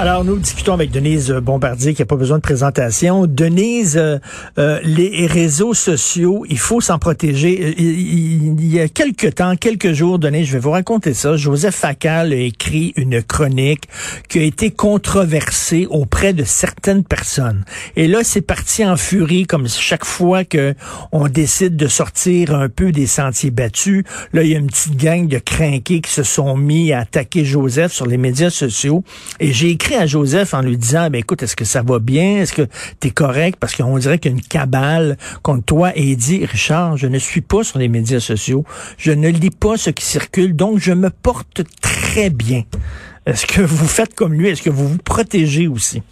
Alors, nous discutons avec Denise Bombardier, qui n'a pas besoin de présentation. Denise, euh, euh, les réseaux sociaux, il faut s'en protéger. Euh, il, y a quelques temps, quelques jours, Denise, je vais vous raconter ça. Joseph Facal a écrit une chronique qui a été controversée auprès de certaines personnes. Et là, c'est parti en furie, comme chaque fois que on décide de sortir un peu des sentiers battus. Là, il y a une petite gang de crinqués qui se sont mis à attaquer Joseph sur les médias sociaux. Et j'ai écrit à Joseph en lui disant, ben écoute, est-ce que ça va bien? Est-ce que tu es correct? Parce qu'on dirait qu'il y a une cabale contre toi. Et il dit, Richard, je ne suis pas sur les médias sociaux. Je ne lis pas ce qui circule. Donc, je me porte très bien. Est-ce que vous faites comme lui? Est-ce que vous vous protégez aussi?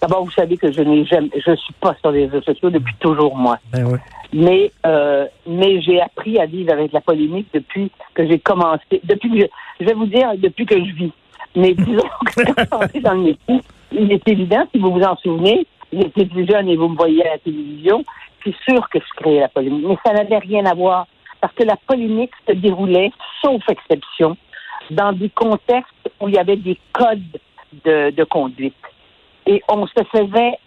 D'abord, vous savez que je n'ai jamais, je suis pas sur les réseaux sociaux depuis toujours, moi. Ben mais, euh, mais j'ai appris à vivre avec la polémique depuis que j'ai commencé, depuis que je vais vous dire, depuis que je vis. Mais disons que quand je dans le métier, il est évident, si vous vous en souvenez, j'étais plus jeune et vous me voyez à la télévision, c'est sûr que je créais la polémique. Mais ça n'avait rien à voir. Parce que la polémique se déroulait, sauf exception, dans des contextes où il y avait des codes de, de conduite. Et on se faisait,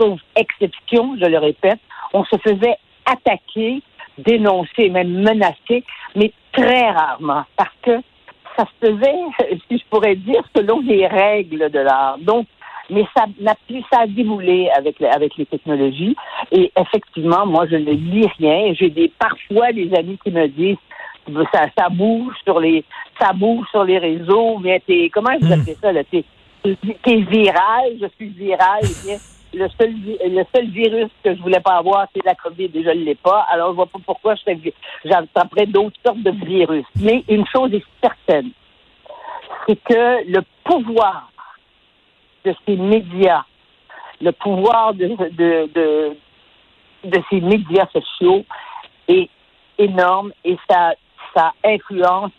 sauf exception, je le répète, on se faisait attaquer, dénoncer, même menacer, mais très rarement. Parce que ça se faisait, si je pourrais dire, selon les règles de l'art. Donc, mais ça n'a plus ça a déboulé avec avec les technologies. Et effectivement, moi, je ne lis rien. J'ai des parfois des amis qui me disent ça, ça bouge sur les ça bouge sur les réseaux, mais t'es comment vous hmm. appelez ça là? T'es es viral, je suis viral. Le seul le seul virus que je voulais pas avoir, c'est la COVID et je ne l'ai pas. Alors je vois pas pourquoi j'attraperais d'autres sortes de virus. Mais une chose est certaine, c'est que le pouvoir de ces médias, le pouvoir de, de, de, de ces médias sociaux est énorme et ça, ça influence,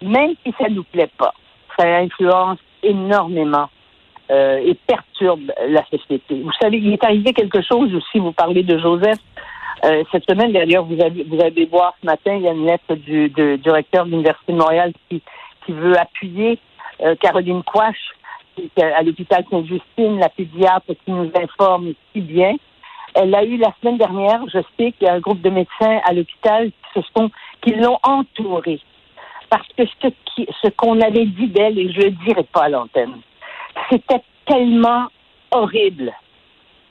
même si ça ne nous plaît pas, ça influence énormément euh, et perturbe la société. Vous savez, il est arrivé quelque chose aussi, vous parlez de Joseph. Euh, cette semaine, d'ailleurs, vous avez, vous avez voir ce matin, il y a une lettre du, du directeur de l'Université de Montréal qui, qui veut appuyer euh, Caroline Quash, à l'hôpital Sainte-Justine, la pédiatre qui nous informe si bien. Elle a eu la semaine dernière, je sais qu'il y a un groupe de médecins à l'hôpital qui se sont, qui l'ont entourée. Parce que ce qu'on avait dit d'elle, et je le dirai pas à l'antenne, c'était tellement horrible.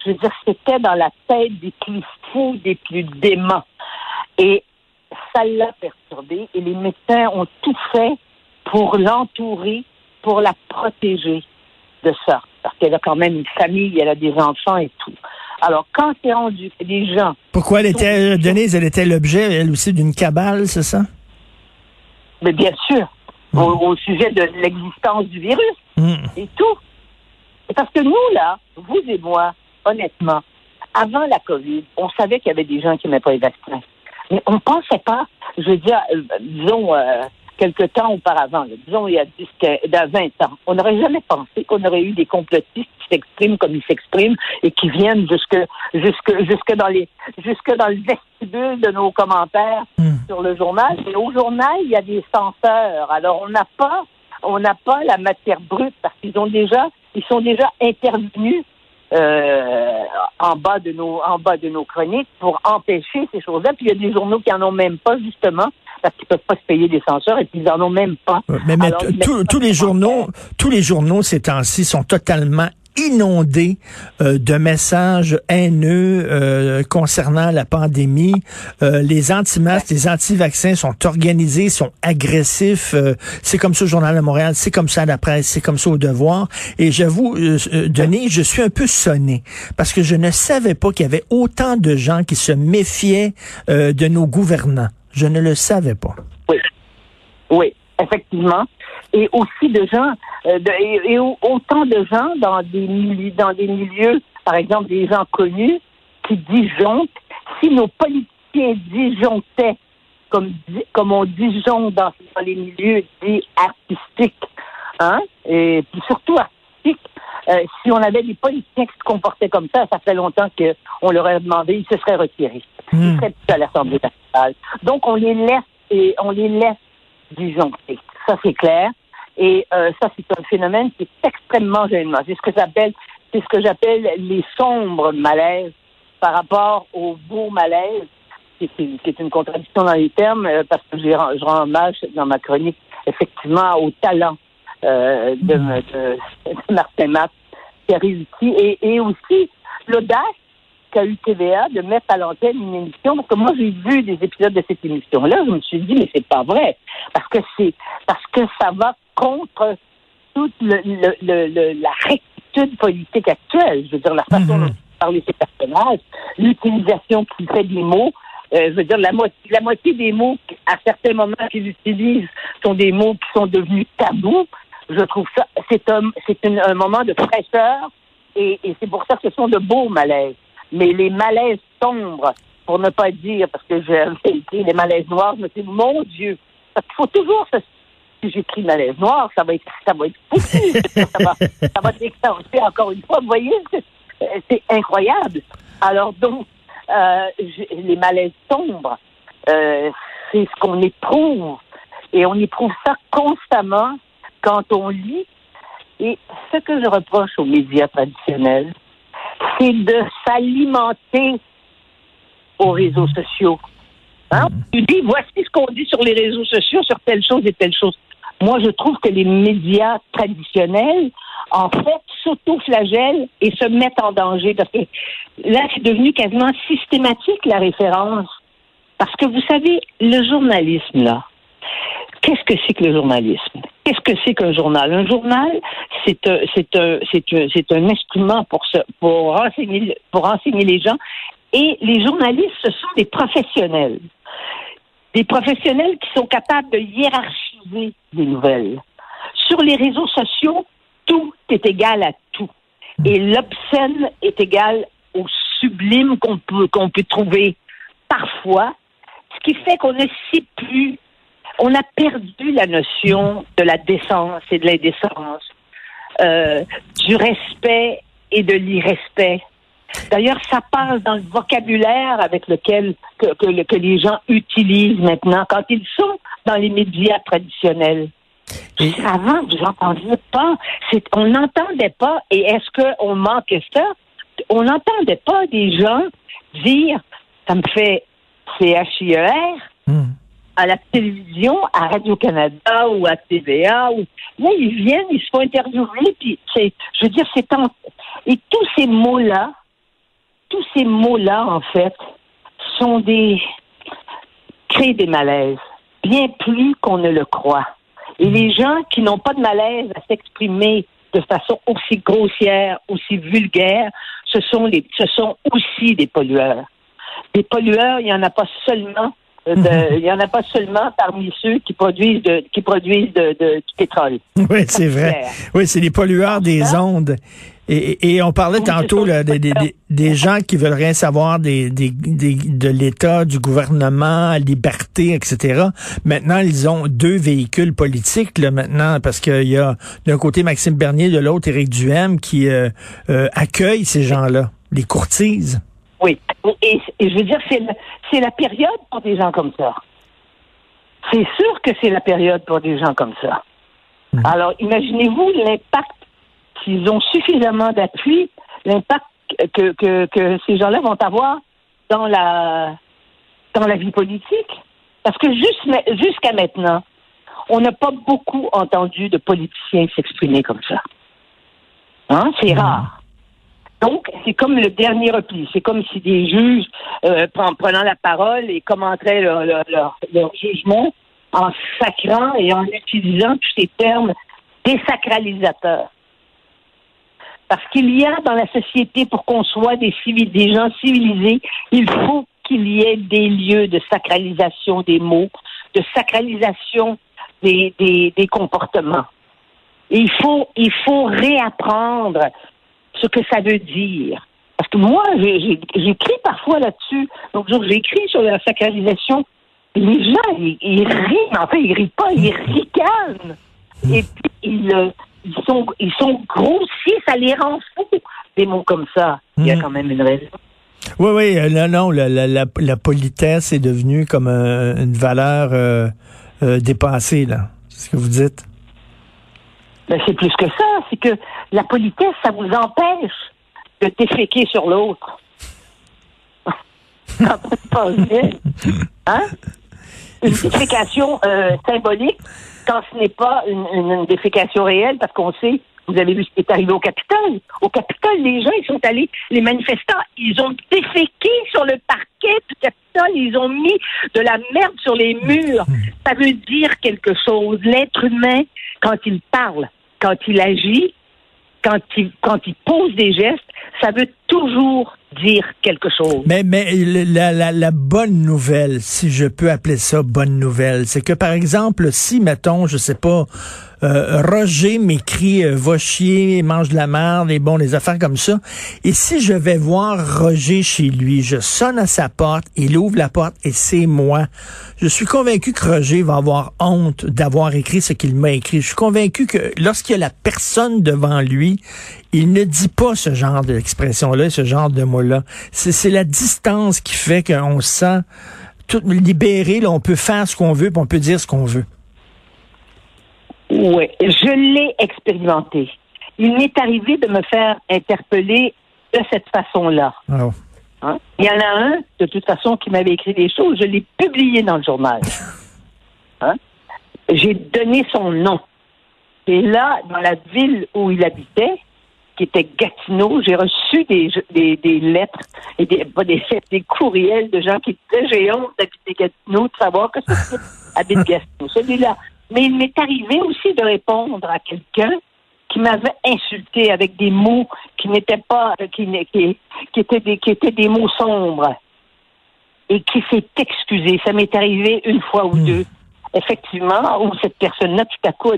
Je veux dire, c'était dans la tête des plus fous, des plus déments. Et ça l'a perturbé et les médecins ont tout fait pour l'entourer, pour la protéger de ça. Parce qu'elle a quand même une famille, elle a des enfants et tout. Alors, quand c'est rendu des gens... Pourquoi elle était, Denise, elle était l'objet, elle aussi, d'une cabale, c'est ça? Mais bien sûr, au, sujet de l'existence du virus hmm. et tout. Parce que nous, là, vous et moi, honnêtement, avant la COVID, on savait qu'il y avait des gens qui n'aimaient pas les vaccins. Mais on ne pensait pas, je veux dire, euh, disons, euh, quelque temps auparavant, disons il y a 10, 20 ans, on n'aurait jamais pensé qu'on aurait eu des complotistes qui s'expriment comme ils s'expriment et qui viennent jusque, jusque, jusque dans les, jusque dans le vestibule de nos commentaires hmm. sur le journal. Et au journal, il y a des censeurs. Alors, on n'a pas, on n'a pas la matière brute parce qu'ils ont déjà, ils sont déjà intervenus euh, en bas de nos en bas de nos chroniques pour empêcher ces choses-là. Puis il y a des journaux qui en ont même pas justement parce qu'ils peuvent pas se payer des censeurs et puis ils en ont même pas. Mais, tous les journaux, tous les journaux ces temps-ci sont totalement inondé euh, de messages haineux euh, concernant la pandémie. Euh, les anti-masques, les anti-vaccins sont organisés, sont agressifs. c'est comme ça au Journal de Montréal, c'est comme ça à la presse, c'est comme ça au Devoir. Et j'avoue, Denis, je suis un peu sonné parce que je ne savais pas qu'il y avait autant de gens qui se méfiaient de nos gouvernants. Je ne le savais pas. Oui, oui, effectivement et aussi de gens, euh, et, autant de gens dans des, milieux, dans des milieux, par exemple des gens connus, qui disjonctent. Si nos politiciens disjonctaient, comme, comme on disjoncte dans, dans les milieux dits artistiques, hein, et puis surtout artistiques, Euh, si on avait des politiciens qui se comportaient comme ça, ça fait longtemps qu'on leur aurait demandé, ils se seraient retirés. Ils Hmm. seraient plus à l'Assemblée nationale. Donc, on les laisse et on les laisse disjoncter. Ça, c'est clair. Et euh, ça, c'est un phénomène qui est extrêmement gênant. C'est ce que j'appelle, c'est ce que j'appelle les sombres malaises par rapport au beau malaise, qui est, qui est une contradiction dans les termes, euh, parce que je rends hommage dans ma chronique, effectivement, au talent euh, de, de, de Martin Matt, qui a réussi, et, et aussi l'audace qu'a eu TVA de mettre à l'antenne une émission, parce que moi, j'ai vu des épisodes de cette émission-là, je me suis dit, mais c'est pas vrai, parce que c'est, parce que ça va contre toute le, le, le- le- la rectitude politique actuelle, je veux dire, la façon Mhm. dont parler ces personnages, l'utilisation qu'il fait des mots, euh, je veux dire, la moitié, la moitié des mots, à certains moments qu'ils utilisent, sont des mots qui sont devenus tabous. Je trouve ça, c'est un, c'est une- un moment de fraîcheur et, et c'est pour ça que ce sont de beaux malaises. Mais les malaises sombres, pour ne pas dire, parce que j'ai écrit les malaises noirs, je me dis, mon Dieu, parce qu'il faut toujours se si j'écris malaise noir, ça va être, ça va être foutu. ça va, ça va déclencher encore une fois. Vous voyez, c'est, incroyable. Alors donc, euh, les malaises sombres, euh, c'est ce qu'on éprouve. Et on éprouve ça constamment quand on lit. Et ce que je reproche aux médias traditionnels, c'est de s'alimenter aux réseaux sociaux. Hein? Tu dis, voici ce qu'on dit sur les réseaux sociaux, sur telle chose et telle chose. Moi, je trouve que les médias traditionnels, en fait, s'auto-flagellent et se mettent en danger. Parce que là, c'est devenu quasiment systématique, la référence. Parce que vous savez, le journalisme, là, qu'est-ce que c'est que le journalisme? Qu'est-ce que c'est qu'un journal? Un journal, c'est un, un, un, un instrument pour, se, pour, renseigner, pour les gens. Et les journalistes, ce sont des professionnels. Des professionnels qui sont capables de hiérarchiser des nouvelles. Sur les réseaux sociaux, tout est égal à tout. Et l'obscène est égal au sublime qu'on peut, qu'on peut trouver parfois, ce qui fait qu'on ne sait plus, on a perdu la notion de la décence et de l'indécence, euh, du respect et de l'irrespect. D'ailleurs, ça passe dans le vocabulaire avec lequel que, que, que les gens utilisent maintenant quand ils sont dans les médias traditionnels. Et- Avant, vous n'entendiez pas? On n'entendait pas. Et est-ce qu'on manquait ça? On n'entendait pas des gens dire, ça me fait CHIER, Hmm. À la télévision, à Radio-Canada ou à TVA. Ou... Là, ils viennent, ils se font interviewer, puis c'est, je veux dire, c'est en... Et tous ces mots-là, tous ces mots-là, en fait, sont des... créent des malaises, bien plus qu'on ne le croit. Et les gens qui n'ont pas de malaise à s'exprimer de façon aussi grossière, aussi vulgaire, ce sont les, ce sont aussi des pollueurs. Des pollueurs, il n'y en a pas seulement il y en a pas seulement parmi ceux qui produisent de, qui produisent de, de- du pétrole. Oui, c'est vrai. Oui, c'est les pollueurs des ondes. Et, et on parlait Oui, tantôt là, des, des, des- gens qui veulent rien savoir des, des, des- de l'État, du gouvernement, liberté, etc. Maintenant, ils ont deux véhicules politiques là, maintenant parce qu'il y a d'un côté Maxime Bernier, de l'autre Éric Duhem qui euh, euh, accueille ces gens-là, les courtises. Oui. Et, et je veux dire, c'est la, c'est la période pour des gens comme ça. C'est sûr que c'est la période pour des gens comme ça. Mhm. Alors, imaginez-vous l'impact s'ils ont suffisamment d'appui, l'impact que, que, que ces gens-là vont avoir dans la dans la vie politique. Parce que jusqu'à maintenant, on n'a pas beaucoup entendu de politiciens s'exprimer comme ça. Hein? C'est rare. Donc, c'est comme le dernier repli. C'est comme si des juges, euh, en prenant la parole et commenteraient leur, leur, jugement en sacrant et en utilisant tous ces termes désacralisateurs. Parce qu'il y a dans la société, pour qu'on soit des, civils, des gens civilisés, il faut qu'il y ait des lieux de sacralisation des mots, de sacralisation des, des, des comportements. Il faut, il faut réapprendre ce que ça veut dire. Parce que moi, j'écris parfois là-dessus. Donc, j'ai écrit sur la sacralisation. Les gens, ils, ils rient, fait, ils rient pas, ils ricanent. Et puis, ils, euh, ils sont, ils sont grossis, ça les rend fous. Des mots comme ça, il y a Mhm. quand même une raison. Oui, oui, euh, non, non, la, la, la, la politesse est devenue comme euh, une valeur euh, euh, dépassée, là. C'est ce que vous dites? Ben, c'est plus que ça, c'est que la politesse, ça vous empêche de déféquer sur l'autre. Ça bien. Hein? Une défécation euh, symbolique quand ce n'est pas une, une- une défécation réelle, parce qu'on sait, vous avez vu ce qui est arrivé au Capitole. Au Capitole, les gens, ils sont allés, les manifestants, ils ont déféqué sur le parquet du Capitole, ils ont mis de la merde sur les murs. Ça veut dire quelque chose. L'être humain, quand il parle, quand il agit, quand il, quand il pose des gestes, ça veut toujours dire quelque chose. Mais, mais la, la, la bonne nouvelle, si je peux appeler ça bonne nouvelle, c'est que par exemple, si, mettons, je sais pas, euh, Roger m'écrit euh, va chier, mange de la merde et bon, des affaires comme ça. Et si je vais voir Roger chez lui, je sonne à sa porte, il ouvre la porte et c'est moi. Je suis convaincu que Roger va avoir honte d'avoir écrit ce qu'il m'a écrit. Je suis convaincu que lorsqu'il y a la personne devant lui, il ne dit pas ce genre d'expression-là, ce genre de mots-là. C'est c'est la distance qui fait qu'on se sent tout libéré, là, on peut faire ce qu'on veut, puis on peut dire ce qu'on veut. Oui, je l'ai expérimenté. Il m'est arrivé de me faire interpeller de cette façon-là. Oh. Hein? Il y en a un, de toute façon, qui m'avait écrit des choses. Je l'ai publié dans le journal. Hein? J'ai donné son nom. Et là, dans la ville où il habitait, qui était Gatineau, j'ai reçu des, des, des lettres, et des, pas des lettres, des courriels de gens qui disaient J'ai honte d'habiter Gatineau, de savoir que ce type habite Gatineau. Celui-là. Mais il m'est arrivé aussi de répondre à quelqu'un qui m'avait insulté avec des mots qui n'étaient pas, euh, qui, qui, qui étaient des, qui étaient des mots sombres et qui s'est excusé. Ça m'est arrivé une fois ou deux. Effectivement, où cette personne-là, tout à coup,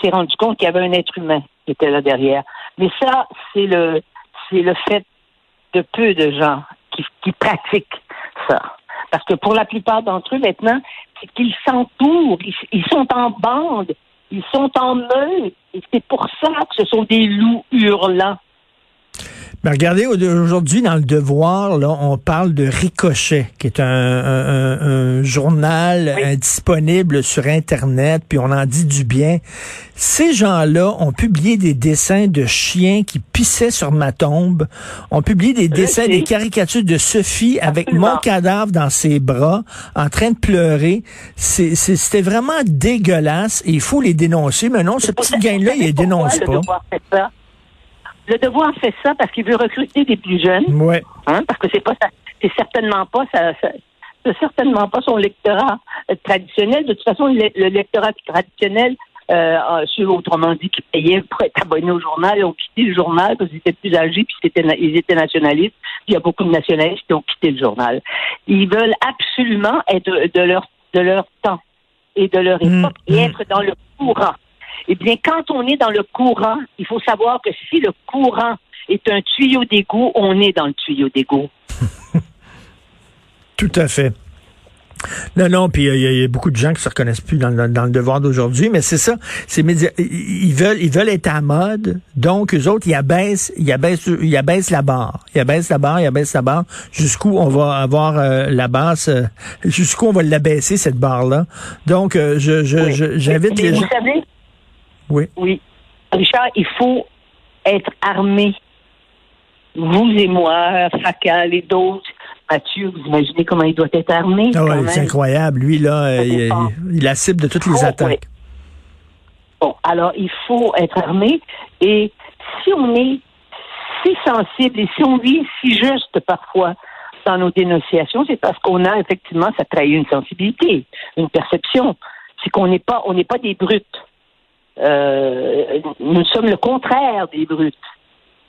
s'est rendu compte qu'il y avait un être humain qui était là derrière. Mais ça, c'est le, c'est le fait de peu de gens qui, qui pratiquent ça. Parce que pour la plupart d'entre eux, maintenant, c'est qu'ils s'entourent, ils, ils sont en bande, ils sont en meute. Et c'est pour ça que ce sont des loups hurlants. Mais regardez, au- aujourd'hui, dans le Devoir, là, on parle de Ricochet, qui est un- un journal Oui. euh, disponible sur Internet, puis on en dit du bien. Ces gens-là ont publié des dessins de chiens qui pissaient sur ma tombe, ont publié des dessins, des caricatures de Sophie avec Absolument. mon cadavre dans ses bras, en train de pleurer. C'était vraiment dégueulasse et il faut les dénoncer. Mais non, ce petit gain-là, il les dénonce pas. Le devoir fait ça? Le devoir fait ça parce qu'il veut recruter des plus jeunes. Ouais. Hein, parce que c'est pas c'est certainement pas ça, ça- c'est certainement pas son lectorat euh, traditionnel. De toute façon, le, le lectorat traditionnel, euh, ceux autrement dit qui payaient pour être abonnés au journal, ont quitté le journal parce qu'ils étaient plus âgés puis c'était ils étaient nationalistes. Puis il y a beaucoup de nationalistes qui ont quitté le journal. Ils veulent absolument être de leur de leur temps et de leur Mm, époque et mm. être dans le courant. Eh bien, quand on est dans le courant, il faut savoir que si le courant est un tuyau d'égout, on est dans le tuyau d'égout. Tout à fait. Non, non, puis euh, il y, a- il y a beaucoup de gens qui se reconnaissent plus dans, le- dans le devoir d'aujourd'hui, mais c'est ça. Ces médias, ils veulent, ils veulent être à mode, donc eux autres, ils abaissent, ils abaissent, ils abaissent la barre, ils abaissent la barre, ils abaissent la barre, jusqu'où on va avoir euh, la basse, euh, jusqu'où on va l'abaisser cette barre-là. Donc, euh, je, Oui. j'invite les vous gens. savez, Oui. oui, Richard, il faut être armé. Vous et moi, Facal et d'autres. Mathieu, vous imaginez comment il doit être armé? Ah ouais, c'est incroyable. Lui là, il, il- il la cible de toutes les Oh, attaques. Bon, alors il faut être armé et si on est si sensible et si on vit si juste parfois dans nos dénonciations, c'est parce qu'on a effectivement, ça trahit une sensibilité, une perception. C'est qu'on n'est pas, on n'est pas des brutes. Euh, nous sommes le contraire des brutes.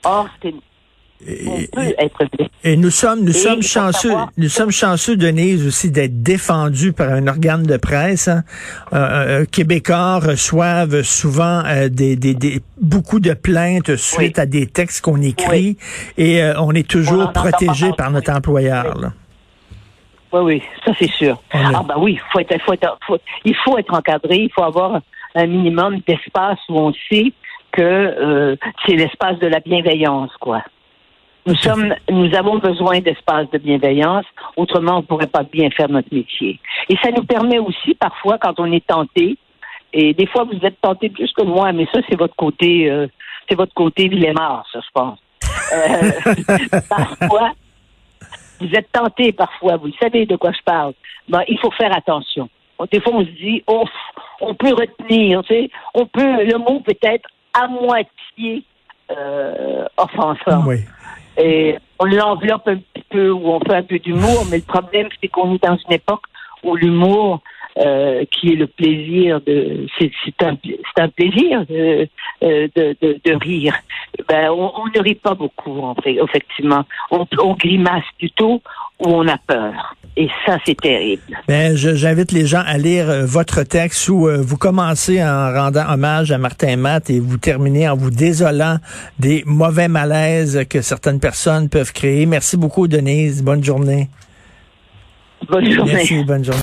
Or, c'est- on Et- peut être blessé. Et nous sommes, nous Et sommes chanceux, savoir- nous sommes chanceux, Denise, aussi d'être défendus par un organe de presse. Hein. Euh, euh, Québécois reçoivent souvent euh, des, des, des- beaucoup de plaintes suite Oui. à des textes qu'on écrit et euh, on est toujours protégé par notre employeur. là. Oui, oui, ça c'est sûr. Ah ben oui, faut être, faut être, faut- il faut être encadré, il faut avoir un minimum d'espace où on sait que euh, c'est l'espace de la bienveillance, quoi. Nous sommes, nous avons besoin d'espace de bienveillance, autrement on ne pourrait pas bien faire notre métier. Et ça nous permet aussi parfois, quand on est tenté, et des fois vous êtes tenté plus que moi, mais ça c'est votre côté, euh, c'est votre côté Villemar, ça je pense. Euh, parfois, vous êtes tenté parfois, vous savez de quoi je parle. Ben, il faut faire attention. Des fois on se dit, on peut retenir, on peut, le mot peut être à moitié euh, offensant. Oui. Et on l'enveloppe un petit peu ou on fait un peu d'humour, mais le problème, c'est qu'on est dans une époque où l'humour, euh, qui est le plaisir de, c'est un, un plaisir de, euh, de, de, de rire. Ben, on, on, ne rit pas beaucoup, en fait, effectivement. On, on grimace plutôt ou on a peur. Et ça, c'est terrible. Ben, j'invite les gens à lire euh, votre texte où euh, vous commencez en rendant hommage à Martin Matt et vous terminez en vous désolant des mauvais malaises que certaines personnes peuvent créer. Merci beaucoup, Denise. Bonne journée. Bonne journée. Merci, bonne journée.